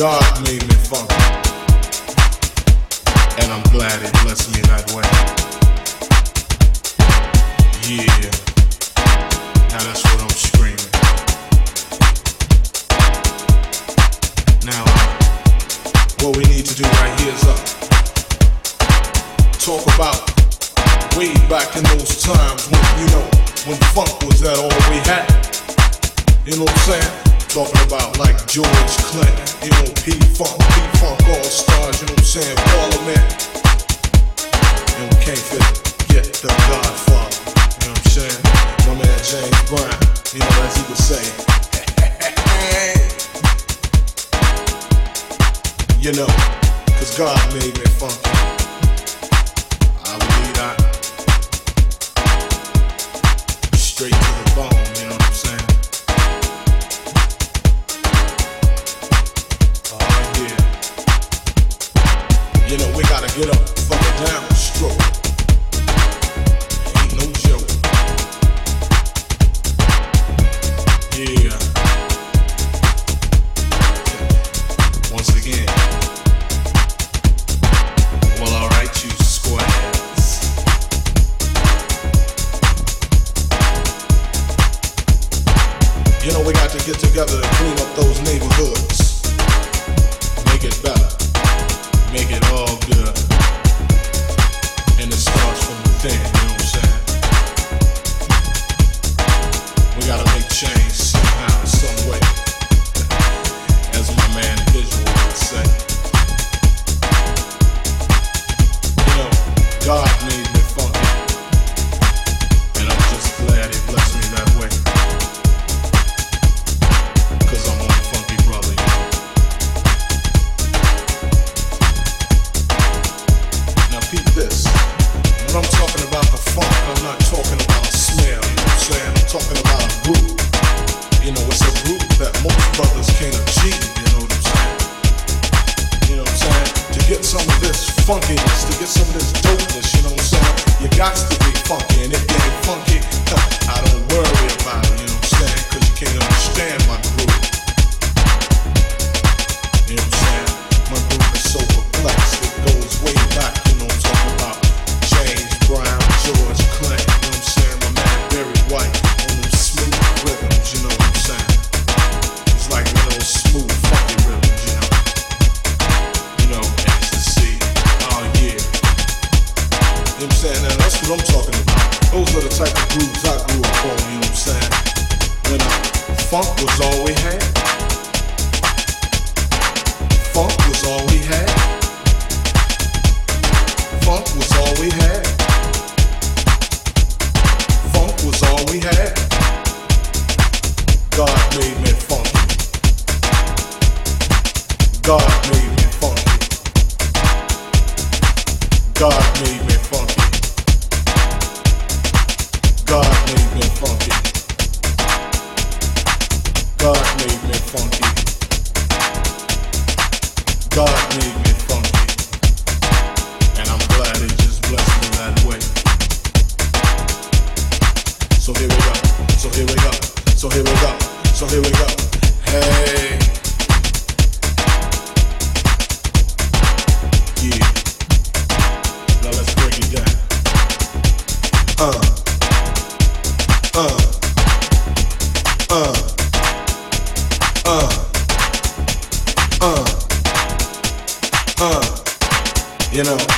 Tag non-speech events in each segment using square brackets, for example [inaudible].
God made me. And I'm glad blessed me that way. Yeah. Now that's what I'm screaming. Now, what we need to do right here is. Uh, talk about way back in those times when, you know, when funk was that all we had. You know what I'm saying? Talking about like George Clinton, you know, P Funk, P Funk All Stars, you know what I'm saying? Parliament. You know, can't fit, yeah, the Godfather, you know what I'm saying? My man James Brown, you know, as he would say. [laughs] you know, cause God made me funky. I believe that. Straight get up. you know.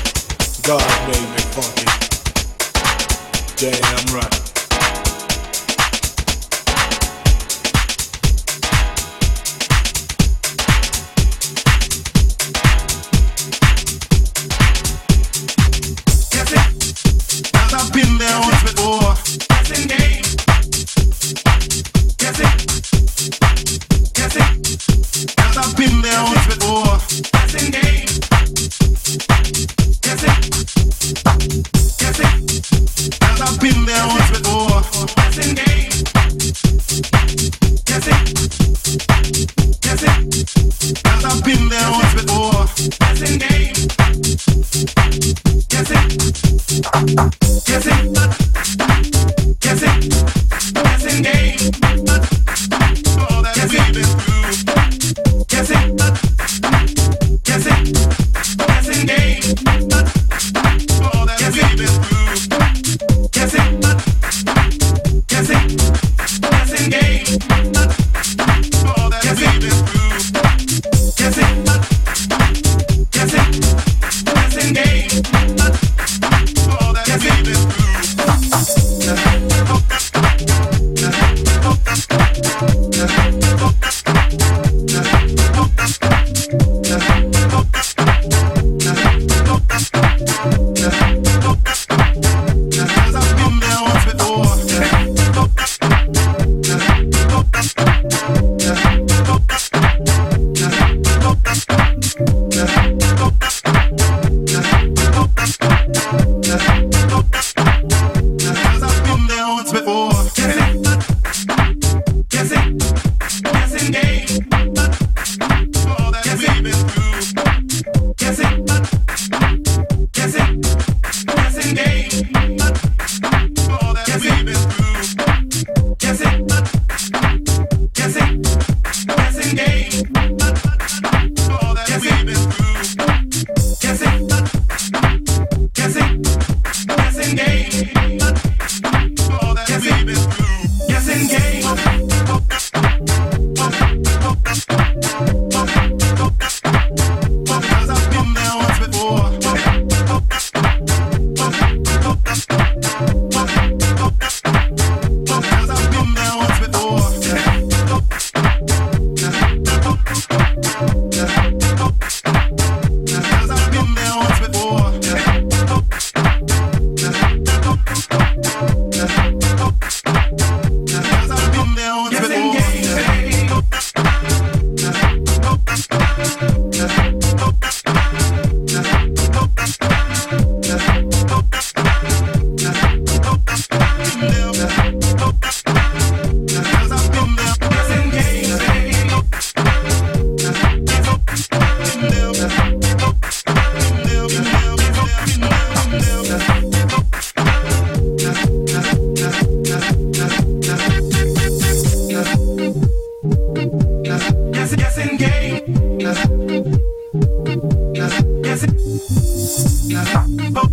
Cause, cause it, cause